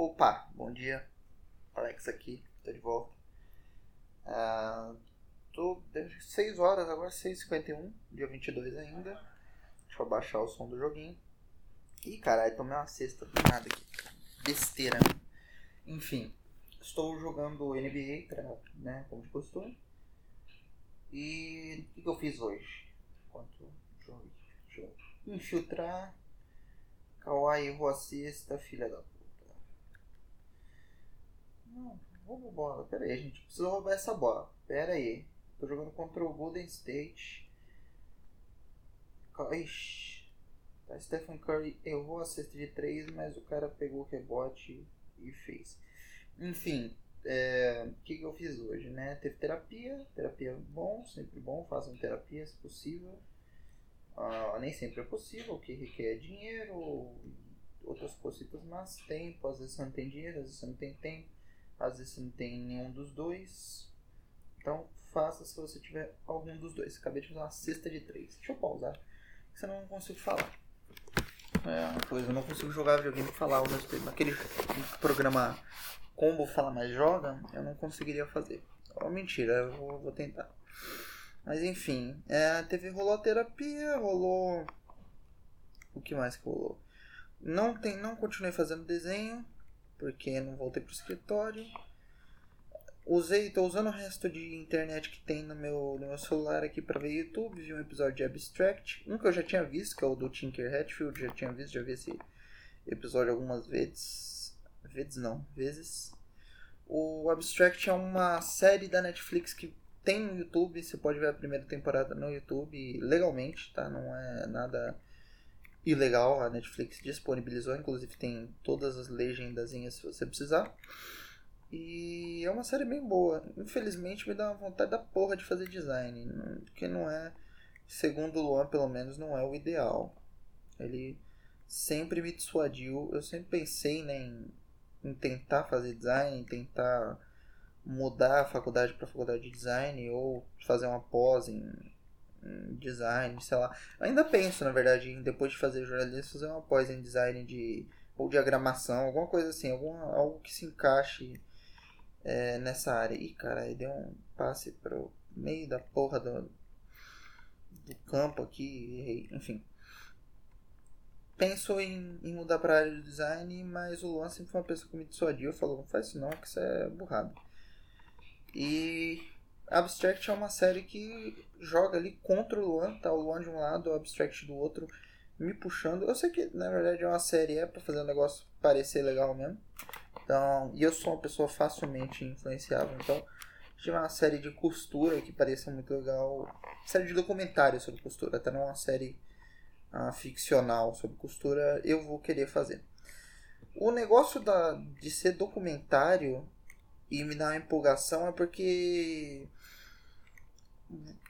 Opa, bom dia. Alex aqui, tô de volta. Ah, tô 6 horas, agora 6h51, dia 22 ainda. Deixa eu abaixar o som do joguinho. Ih, caralho, tomei uma cesta do nada aqui. Besteira. Enfim, estou jogando NBA, né, como de costume. E o que, eu fiz hoje? Quanto jogo? Eu infiltrar. Kawhi errou a cesta, filha da puta. Não, roubo bola. Pera aí, gente precisa roubar essa bola. Pera aí. Tô jogando contra o Golden State. Ixi. Tá, Stephen Curry errou a cesta de 3, mas o cara pegou o rebote e fez. Enfim, é, o que, que eu fiz hoje, né? Teve terapia, terapia bom, sempre bom, façam terapia se possível. Uh, nem sempre é possível, o que requer dinheiro, outras cositas, mas tempo, às vezes você não tem dinheiro, às vezes você não tem tempo, às vezes você não tem nenhum dos dois. Então faça se você tiver algum dos dois. Acabei de fazer uma cesta de três. Deixa eu pausar, senão eu não consigo falar. É uma coisa, eu não consigo jogar videogame e falar ao mesmo tempo. Naquele programa Combo Fala Mais Joga, eu não conseguiria fazer. Oh, mentira, eu vou, vou tentar. Mas enfim, é, teve, rolou a terapia, rolou. O que mais que rolou? Não, tem, não continuei fazendo desenho, porque não voltei pro escritório. Usei, tô usando o resto de internet que tem no meu, no meu celular aqui para ver YouTube. Vi um episódio de Abstract, um que eu já tinha visto, que é o do Tinker Hatfield, já tinha visto, já vi esse episódio algumas vezes. Vezes não, vezes. O Abstract é uma série da Netflix que tem no YouTube, você pode ver a primeira temporada no YouTube legalmente, tá? Não é nada ilegal, a Netflix disponibilizou, inclusive tem todas as legendazinhas se você precisar. E é uma série bem boa. Infelizmente me dá uma vontade da porra de fazer design, que não é, segundo o Luan pelo menos, não é o ideal. Ele sempre me dissuadiu, eu sempre pensei né, em, em tentar fazer design, em tentar mudar a faculdade para faculdade de design ou fazer uma pós em, design, sei lá. ainda penso, na verdade, em depois de fazer jornalismo, fazer uma pós em design de ou diagramação, alguma coisa assim, alguma, algo que se encaixe é, nessa área. Ih, cara, aí deu um passe pro meio da porra do, do campo aqui, enfim. Penso em, em mudar para a área de design, mas o Luan sempre foi uma pessoa que me dissuadiu, falou, não faz isso não, que isso é burrado. E Abstract é uma série que joga ali contra o Luan, tá o Luan de um lado, o Abstract do outro, me puxando. Eu sei que na verdade é uma série é para fazer o negócio parecer legal mesmo. Então, e eu sou uma pessoa facilmente influenciável, então tive uma série de costura que parecia muito legal, série de documentário sobre costura, até não uma série uh, ficcional sobre costura, eu vou querer fazer. O negócio da, de ser documentário e me dá uma empolgação é porque.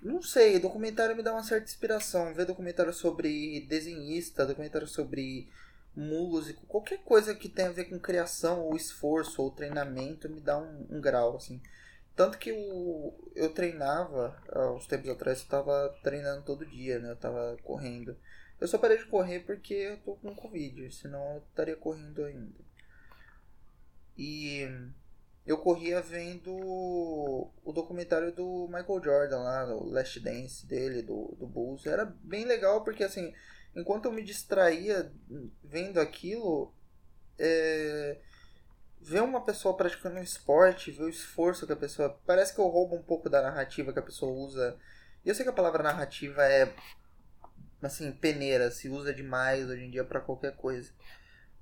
Não sei, documentário me dá uma certa inspiração. Ver documentário sobre desenhista, documentário sobre músico, qualquer coisa que tenha a ver com criação, ou esforço, ou treinamento, me dá um, um grau, assim. Tanto que eu, eu treinava, há uns tempos atrás, eu estava treinando todo dia, né? Eu estava correndo. Eu só parei de correr porque eu tô com Covid, senão eu estaria correndo ainda. E eu corria vendo o documentário do Michael Jordan lá, o Last Dance dele, do, do Bulls. Era bem legal porque assim, enquanto eu me distraía vendo aquilo, é, ver uma pessoa praticando um esporte, ver o esforço que a pessoa. Parece que eu roubo um pouco da narrativa que a pessoa usa. E eu sei que a palavra narrativa é assim, peneira, se usa demais hoje em dia para qualquer coisa.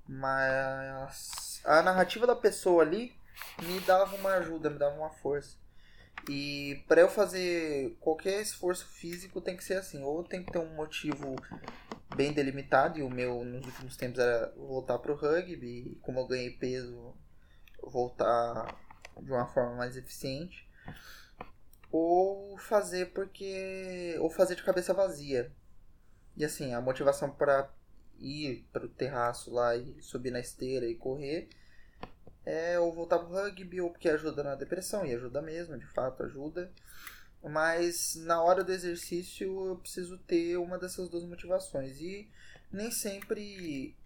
Mas a narrativa da pessoa ali me dava uma ajuda, me dava uma força. E para eu fazer qualquer esforço físico tem que ser assim, ou tem que ter um motivo bem delimitado, e o meu nos últimos tempos era voltar pro rugby, e como eu ganhei peso, voltar de uma forma mais eficiente. Ou fazer porque. ou fazer de cabeça vazia. E assim, a motivação para ir para o terraço lá e subir na esteira e correr é, ou voltar pro rugby, ou porque ajuda na depressão, e ajuda mesmo, de fato ajuda. Mas na hora do exercício eu preciso ter uma dessas duas motivações. E nem sempre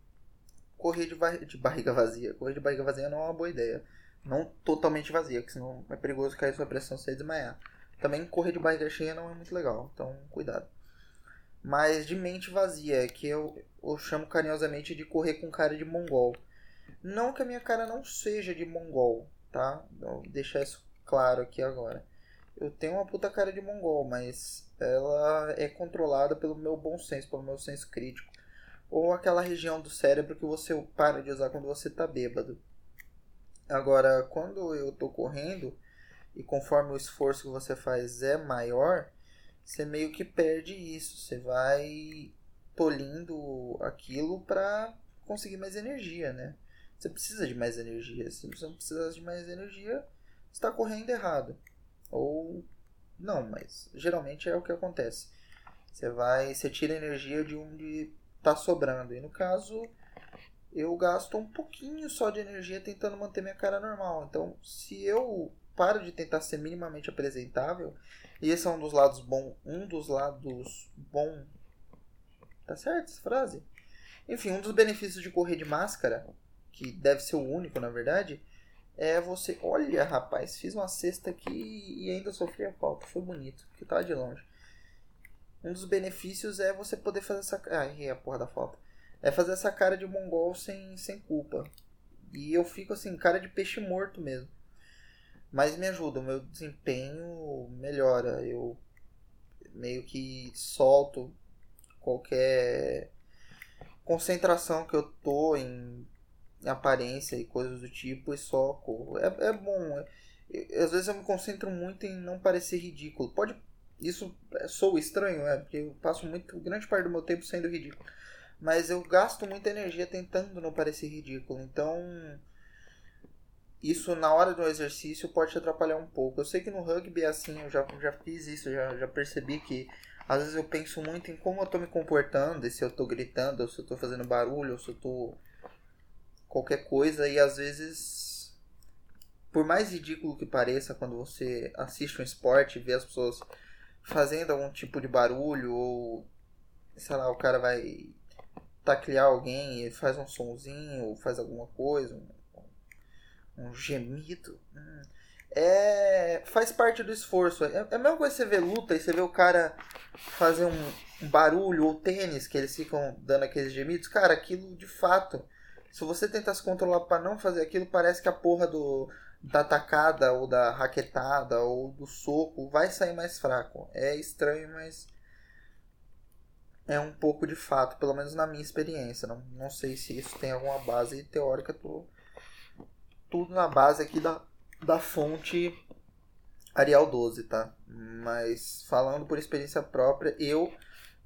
correr de, de barriga vazia. Correr de barriga vazia não é uma boa ideia. Não totalmente vazia, porque senão é perigoso cair sua pressão e desmaiar. Também correr de barriga cheia não é muito legal, então cuidado. Mas de mente vazia, que eu, eu chamo carinhosamente de correr com cara de mongol. Não que a minha cara não seja de mongol, tá? Vou deixar isso claro aqui agora. Eu tenho uma puta cara de mongol, mas ela é controlada pelo meu bom senso, pelo meu senso crítico. Ou aquela região do cérebro que você para de usar quando você tá bêbado. Agora, quando eu tô correndo, e conforme o esforço que você faz é maior, você meio que perde isso. Você vai tolindo aquilo para conseguir mais energia, né? Você precisa de mais energia. Se você não precisa de mais energia, está correndo errado. Ou não, mas geralmente é o que acontece. Você vai, você tira energia de onde está sobrando. E no caso, eu gasto um pouquinho só de energia tentando manter minha cara normal. Então, se eu paro de tentar ser minimamente apresentável, e esse é um dos lados bom, um dos lados bom. Tá certo essa frase? Enfim, um dos benefícios de correr de máscara que deve ser o único na verdade, é você, olha rapaz, fiz uma cesta aqui e ainda sofri a falta, foi bonito, porque tava de longe. Um dos benefícios é você poder fazer essa. Errei a porra da falta. É fazer essa cara de mongol sem, sem culpa. E eu fico assim, cara de peixe morto mesmo. Mas me ajuda, o meu desempenho melhora. Eu meio que solto qualquer concentração que eu tô em aparência e coisas do tipo e só corro. É, é bom. É, às vezes eu me concentro muito em não parecer ridículo. Pode. Isso é, sou estranho, é, porque eu passo muito grande parte do meu tempo sendo ridículo. Mas eu gasto muita energia tentando não parecer ridículo. Então. Isso na hora do exercício pode te atrapalhar um pouco. Eu sei que no rugby é assim, eu já, já fiz isso, já, já percebi que às vezes eu penso muito em como eu tô me comportando, se eu tô gritando, ou se eu tô fazendo barulho, ou se eu tô qualquer coisa e às vezes por mais ridículo que pareça quando você assiste um esporte e vê as pessoas fazendo algum tipo de barulho ou sei lá, o cara vai taclear alguém e faz um sonzinho faz alguma coisa, um, um gemido. Hum, é, faz parte do esforço. É, é a mesma coisa você vê luta e você vê o cara fazer um, um barulho ou tênis que eles ficam dando aqueles gemidos. Cara, aquilo de fato se você tentar se controlar para não fazer aquilo, parece que a porra do, da tacada ou da raquetada ou do soco vai sair mais fraco. É estranho, mas é um pouco de fato, pelo menos na minha experiência. Não, não sei se isso tem alguma base teórica, tô, tudo na base aqui da, da fonte Arial 12, tá? Mas falando por experiência própria, eu,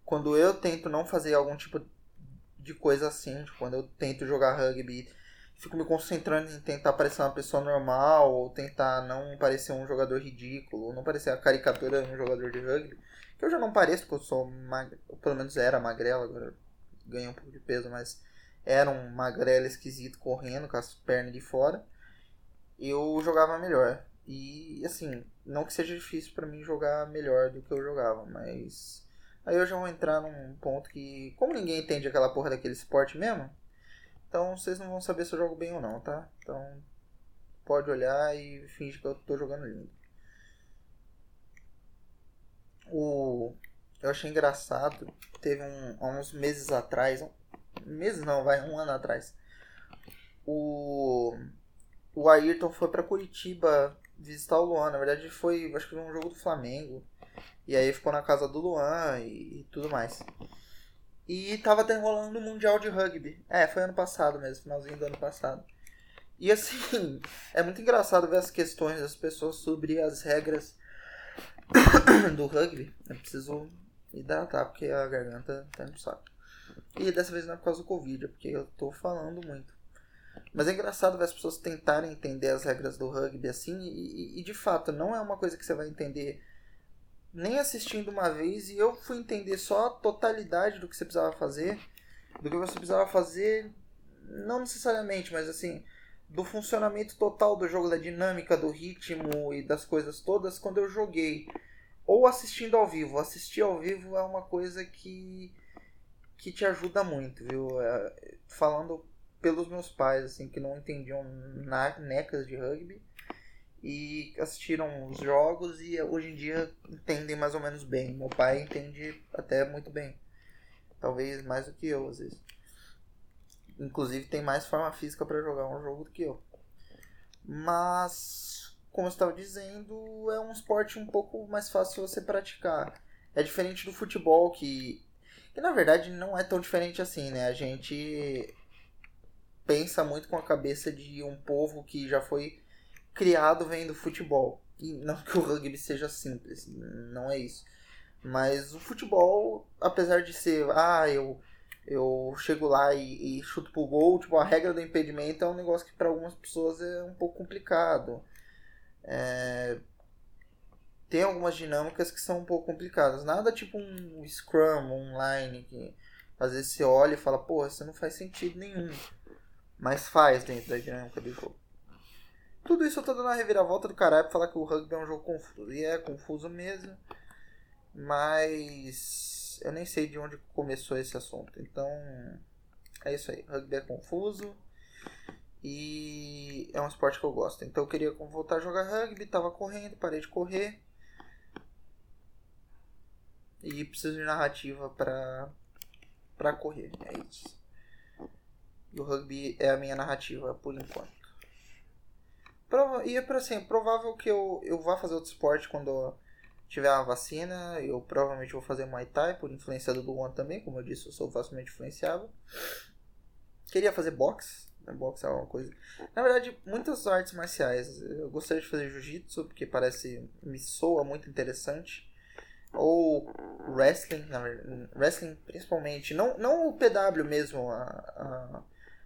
quando eu tento não fazer algum tipo de coisa assim. Tipo, quando eu tento jogar rugby, fico me concentrando em tentar parecer uma pessoa normal, ou tentar não parecer um jogador ridículo, ou não parecer a caricatura de um jogador de rugby. Que eu já não pareço, porque eu sou mag... pelo menos era magrela, agora ganhei um pouco de peso, mas era um magrelo esquisito correndo com as pernas de fora. Eu jogava melhor. E assim, não que seja difícil para mim jogar melhor do que eu jogava, mas Aí eu já vou entrar num ponto que, como ninguém entende aquela porra daquele esporte mesmo, então vocês não vão saber se eu jogo bem ou não, tá? Então pode olhar e finge que eu tô jogando lindo. O eu achei engraçado, teve um, há uns meses atrás, um, meses não, vai, um ano atrás. O o Ayrton foi para Curitiba visitar o Luan, na verdade foi, acho que foi um jogo do Flamengo. E aí ficou na casa do Luan e, e tudo mais. E tava rolando o Mundial de Rugby. É, foi ano passado mesmo, finalzinho do ano passado. E assim, é muito engraçado ver as questões das pessoas sobre as regras do rugby. Eu preciso hidratar porque a garganta tá no saco. E dessa vez não é por causa do Covid, é porque eu tô falando muito. Mas é engraçado ver as pessoas tentarem entender as regras do rugby assim, e, e de fato não é uma coisa que você vai entender nem assistindo uma vez e eu fui entender só a totalidade do que você precisava fazer, do que você precisava fazer, não necessariamente, mas assim, do funcionamento total do jogo, da dinâmica, do ritmo e das coisas todas quando eu joguei. Ou assistindo ao vivo. Assistir ao vivo é uma coisa que, que te ajuda muito, viu? É, falando pelos meus pais, assim, que não entendiam na, necas de rugby e assistiram os jogos e hoje em dia entendem mais ou menos bem. Meu pai entende até muito bem. Talvez mais do que eu, às vezes. Inclusive tem mais forma física para jogar um jogo do que eu. Mas, como eu estava dizendo, é um esporte um pouco mais fácil você praticar. É diferente do futebol, que, que na verdade não é tão diferente assim, né? A gente pensa muito com a cabeça de um povo que já foi criado vendo futebol. E não que o rugby seja simples, não é isso. Mas o futebol, apesar de ser, ah, eu, eu chego lá e, e chuto pro gol, tipo, a regra do impedimento é um negócio que para algumas pessoas é um pouco complicado. É, tem algumas dinâmicas que são um pouco complicadas. Nada tipo um Scrum online que às vezes você olha e fala, porra, isso não faz sentido nenhum. Mas faz dentro da dinâmica do jogo. Tudo isso eu tô dando uma reviravolta do caralho pra falar que o rugby é um jogo confuso. E é confuso mesmo. Mas eu nem sei de onde começou esse assunto. Então é isso aí. Rugby é confuso. E é um esporte que eu gosto. Então eu queria voltar a jogar rugby, tava correndo, parei de correr. E preciso de narrativa pra, pra correr. É isso. E o rugby é a minha narrativa por enquanto. E é para assim, é provável que eu, eu vá fazer outro esporte quando tiver a vacina. Eu provavelmente vou fazer Muay Thai por influência do Luan também, como eu disse, eu sou facilmente influenciável. Queria fazer boxe, né? boxe é uma coisa. Na verdade, muitas artes marciais. Eu gostaria de fazer jiu-jitsu porque parece me soa muito interessante. Ou wrestling, na verdade, wrestling principalmente, não, não o PW mesmo, a, a,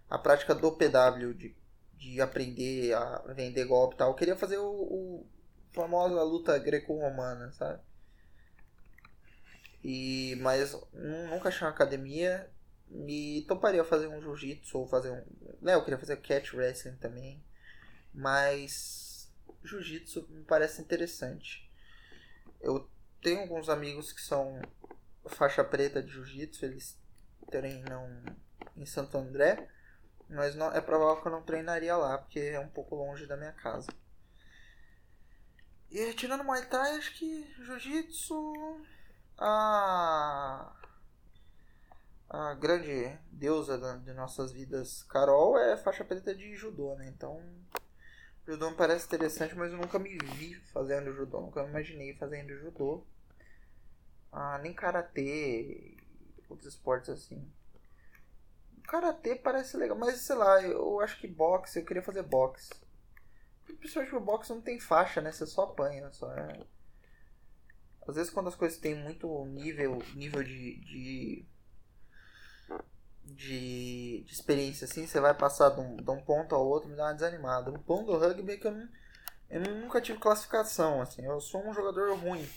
a prática do PW de de aprender a vender golpe e tal. Eu queria fazer o, o famosa luta greco-romana, sabe? E, mas nunca achei uma academia. E toparia fazer um jiu-jitsu ou fazer um. Né, eu queria fazer catch wrestling também. Mas jiu-jitsu me parece interessante. Eu tenho alguns amigos que são faixa preta de jiu-jitsu, eles treinam em Santo André. Mas não, é provável que eu não treinaria lá, porque é um pouco longe da minha casa. E tirando Muay Thai, acho que Jiu-Jitsu. A. A grande deusa de nossas vidas, Carol, é faixa preta de judô, né? Então. Judô me parece interessante, mas eu nunca me vi fazendo judô, nunca me imaginei fazendo judô. Ah, nem karatê, outros esportes assim. Karatê parece legal, mas sei lá, eu acho que boxe, eu queria fazer boxe. Principalmente o boxe não tem faixa, né? Você só apanha, só é... Às vezes quando as coisas têm muito nível, nível de, de, de, de experiência assim, você vai passar de um, de um ponto ao outro, me dá uma desanimada. O bom do rugby é que eu, não, eu nunca tive classificação, assim, eu sou um jogador ruim.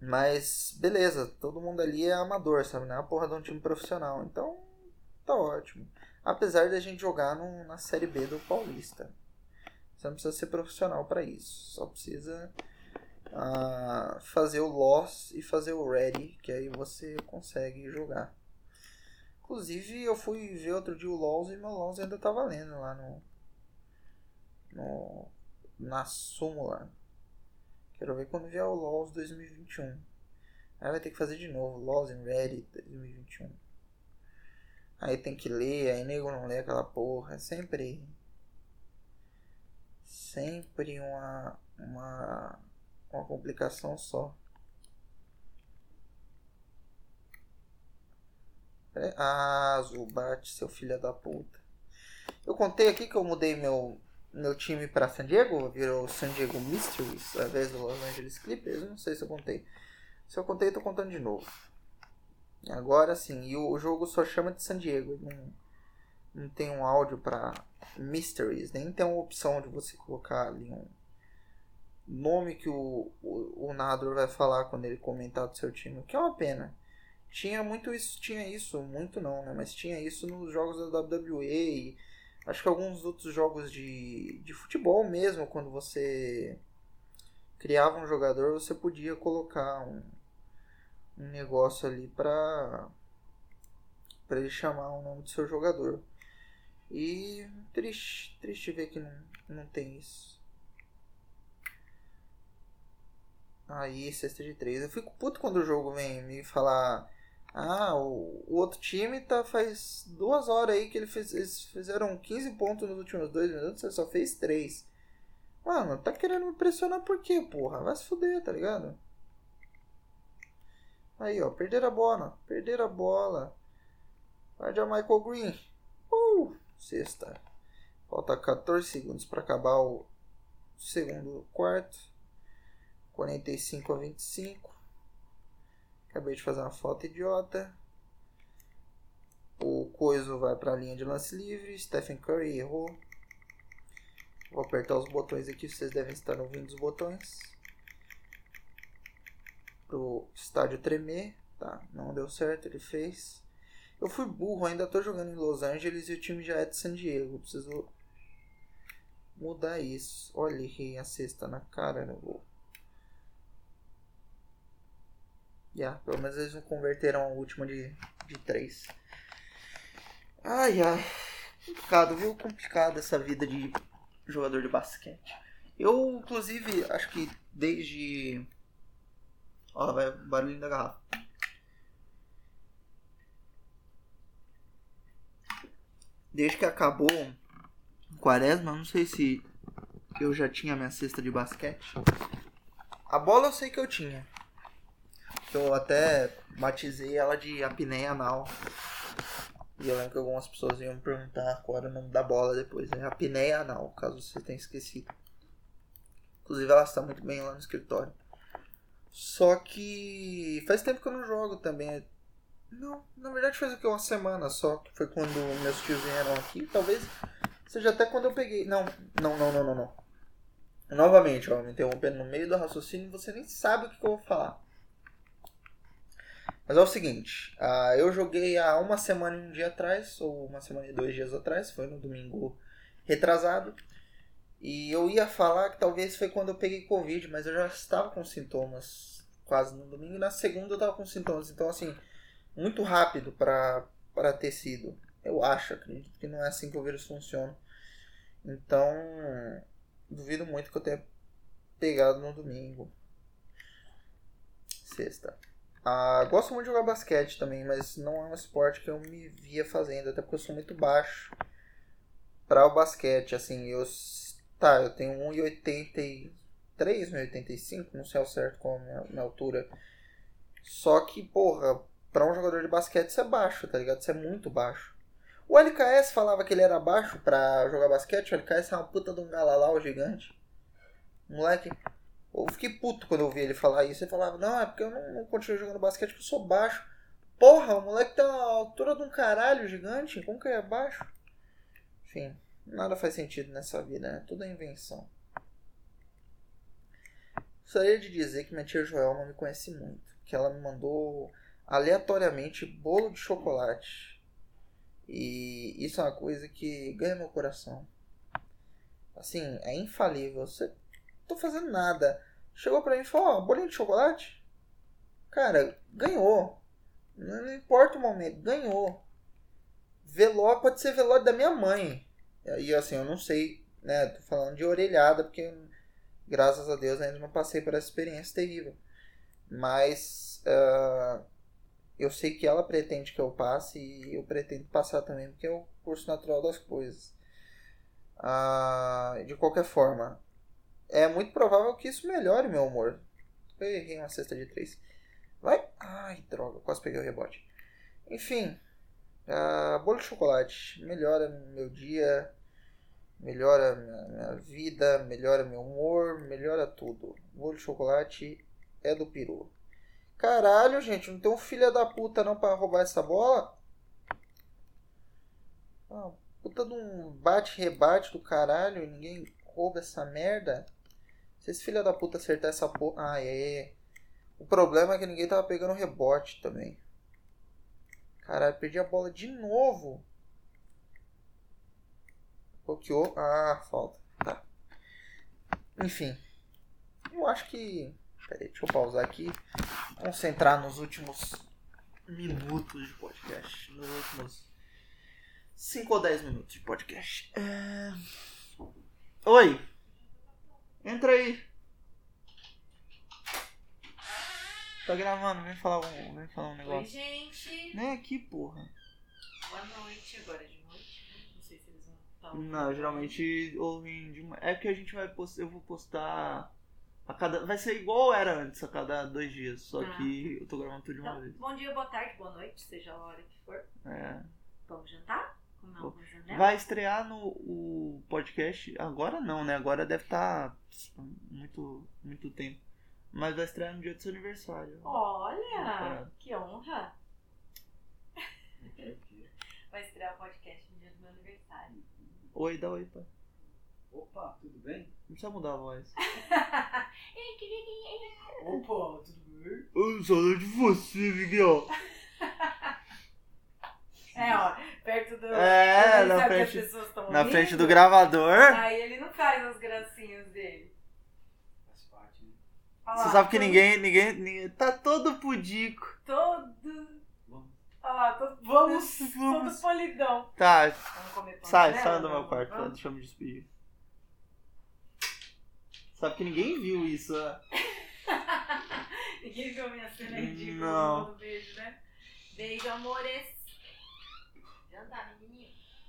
Mas, beleza, todo mundo ali é amador, sabe? Não é a porra de um time profissional. Então, tá ótimo. Apesar da gente jogar no, na Série B do Paulista. Você não precisa ser profissional para isso. Só precisa uh, fazer o loss e fazer o ready, que aí você consegue jogar. Inclusive, eu fui ver outro dia o LOS e meu LOS ainda tá valendo lá no, no na súmula. Quero ver quando vier o LOS 2021. Aí vai ter que fazer de novo, LOS em Ready 2021. Aí tem que ler, aí nego não lê aquela porra. É sempre. Sempre uma. Uma. Uma complicação só. Ah, Zubat, seu filho da puta. Eu contei aqui que eu mudei meu, meu time para San Diego, virou San Diego Mysteries, ao invés do Los Angeles Clippers. não sei se eu contei. Se eu contei, tô contando de novo. Agora sim, e o, jogo só chama de San Diego. Não, não tem um áudio para Mysteries, nem tem uma opção de você colocar ali um nome que o, o, o narrador vai falar quando ele comentar do seu time, que é uma pena. Tinha muito isso, tinha isso, muito não, né? Mas tinha isso nos jogos da WWE Acho que alguns outros jogos de, de futebol mesmo, quando você criava um jogador, você podia colocar um, um negócio ali pra, para ele chamar o nome do seu jogador. E triste, triste ver que não, não tem isso. Aí, sexta de três. Eu fico puto quando o jogo vem me falar. Ah, o, outro time tá faz duas horas aí que ele fez, eles fizeram 15 pontos nos últimos dois minutos, você só fez três. Mano, tá querendo me pressionar por quê, porra? Vai se fuder, tá ligado? Aí, ó, perderam a bola. Perderam a bola. De Michael Green. Uh, sexta. Falta 14 segundos para acabar o segundo quarto. 45 a 25. Acabei de fazer uma falta idiota. O Coiso vai para a linha de lance livre. Stephen Curry errou. Vou apertar os botões aqui. Vocês devem estar ouvindo os botões. Pro estádio tremer. Tá, não deu certo. Ele fez. Eu fui burro. Ainda estou jogando em Los Angeles e o time já é de San Diego. Preciso mudar isso. Olha, errei a cesta na cara no gol. Yeah, pelo menos eles não converteram a última de, de três. Ai, ai. Complicado, viu? Complicado essa vida de jogador de basquete. Eu, inclusive, acho que desde. Ó, vai o barulhinho da garrafa. Desde que acabou Quaresma, não sei se eu já tinha minha cesta de basquete. A bola eu sei que eu tinha que eu até batizei ela de apneia anal. E eu lembro que algumas pessoas iam me perguntar era o nome da bola depois. É apneia anal, caso você tenha esquecido. Inclusive ela está muito bem lá no escritório. Só que faz tempo que eu não jogo também. Não, na verdade faz o que? Uma semana só, que foi quando meus tios vieram aqui. Talvez seja até quando eu peguei. Não, não, não, não, não, não. Novamente, ó, me interrompendo no meio do raciocínio, você nem sabe o que, que eu vou falar. Mas é o seguinte, uh, eu joguei há uma semana e um dia atrás, ou uma semana e dois dias atrás, foi no domingo retrasado. E eu ia falar que talvez foi quando eu peguei Covid, mas eu já estava com sintomas quase no domingo. E na segunda eu estava com sintomas. Então, assim, muito rápido para ter sido. Eu acho, acredito que não é assim que o vírus funciona. Então, duvido muito que eu tenha pegado no domingo. Sexta. Ah, gosto muito de jogar basquete também, mas não é um esporte que eu me via fazendo, até porque eu sou muito baixo para o basquete. Assim, eu tá, eu tenho 1,83, 1,85, não sei ao certo qual é a minha, minha altura. Só que, porra, para um jogador de basquete isso é baixo, tá ligado? Isso é muito baixo. O LKS falava que ele era baixo para jogar basquete, o LKS é uma puta de um galalau gigante. Moleque, eu fiquei puto quando eu ouvi ele falar isso. Ele falava, não, é porque eu não, não continuo jogando basquete porque eu sou baixo. Porra, o moleque tem uma altura de um caralho gigante. Como que é baixo? Enfim, nada faz sentido nessa vida, né? Tudo é invenção. Gostaria de dizer que minha tia Joelma me conhece muito. Que ela me mandou aleatoriamente bolo de chocolate. E isso é uma coisa que ganha meu coração. Assim, é infalível. Você tô fazendo nada. Chegou pra mim e falou, ó, bolinho de chocolate? Cara, ganhou. Não importa o momento, ganhou. Velório pode ser velório da minha mãe. E assim, eu não sei, né? Tô falando de orelhada, porque graças a Deus ainda não passei por essa experiência terrível. Mas uh, eu sei que ela pretende que eu passe e eu pretendo passar também, porque é o curso natural das coisas. Uh, de qualquer forma, é muito provável que isso melhore meu humor. Eu errei uma cesta de três. Vai. Ai, droga, quase peguei o rebote. Enfim, uh, bolo de chocolate melhora meu dia, melhora minha, minha vida, melhora meu humor, melhora tudo. Bolo de chocolate é do peru. Caralho, gente, não tem um filho da puta não para roubar essa bola? Ah, puta de um bate-rebate do caralho ninguém rouba essa merda. Se esse filho da puta acertar essa porra. Ah, é. O problema é que ninguém tava pegando rebote também. Caralho, perdi a bola de novo. Bloqueou. Ah, falta. Tá. Enfim. Eu acho que. Peraí, deixa eu pausar aqui. Concentrar nos últimos minutos de podcast. Nos últimos 5 ou 10 minutos de podcast. É... Oi! Entra aí! Tá gravando, vem falar um, vem falar um Oi, negócio. gente. Nem aqui, porra. Boa noite. Agora é de noite. né? Não sei se eles vão estar Não, geralmente ouvem de. É que a gente vai postar. Eu vou postar. A cada, vai ser igual era antes, a cada dois dias. Só Ah. que eu tô gravando tudo de uma Então, vez. bom dia, boa tarde, boa noite, seja a hora que for. É. Vamos jantar? Alguma janela? Vai estrear no o podcast. Agora não, né? Agora deve estar muito, muito tempo. Mas vai estrear no dia do seu aniversário. Olha, É. que honra. Vai estrear o podcast no dia do meu aniversário. Oi, dá oi, pai. Opa, tudo bem? Não precisa mudar a voz. Ei, queridinha. Opa, tudo bem? Eu saudade de você, Miguel. É, ó, perto do. É, na frente- Na frente do gravador. Aí ele não faz as gracinhas dele. Faz parte, né? Olha Você lá, sabe que ninguém, ninguém, ninguém. Tá todo pudico. Todo. Vamos. Olha lá, todo, vamos, Vamos. todo polidão. Tá, Vamos comer pão sai, sai do meu quarto. Vamos? Deixa eu me despedir. Sabe que ninguém viu isso, né? Ninguém viu minha cena ridícula Não. beijo, né? Beijo, amores.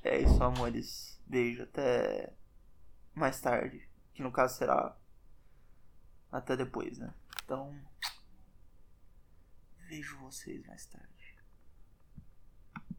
É isso, amores. Beijo até mais tarde. Que no caso será até depois, né? Então. Vejo vocês mais tarde.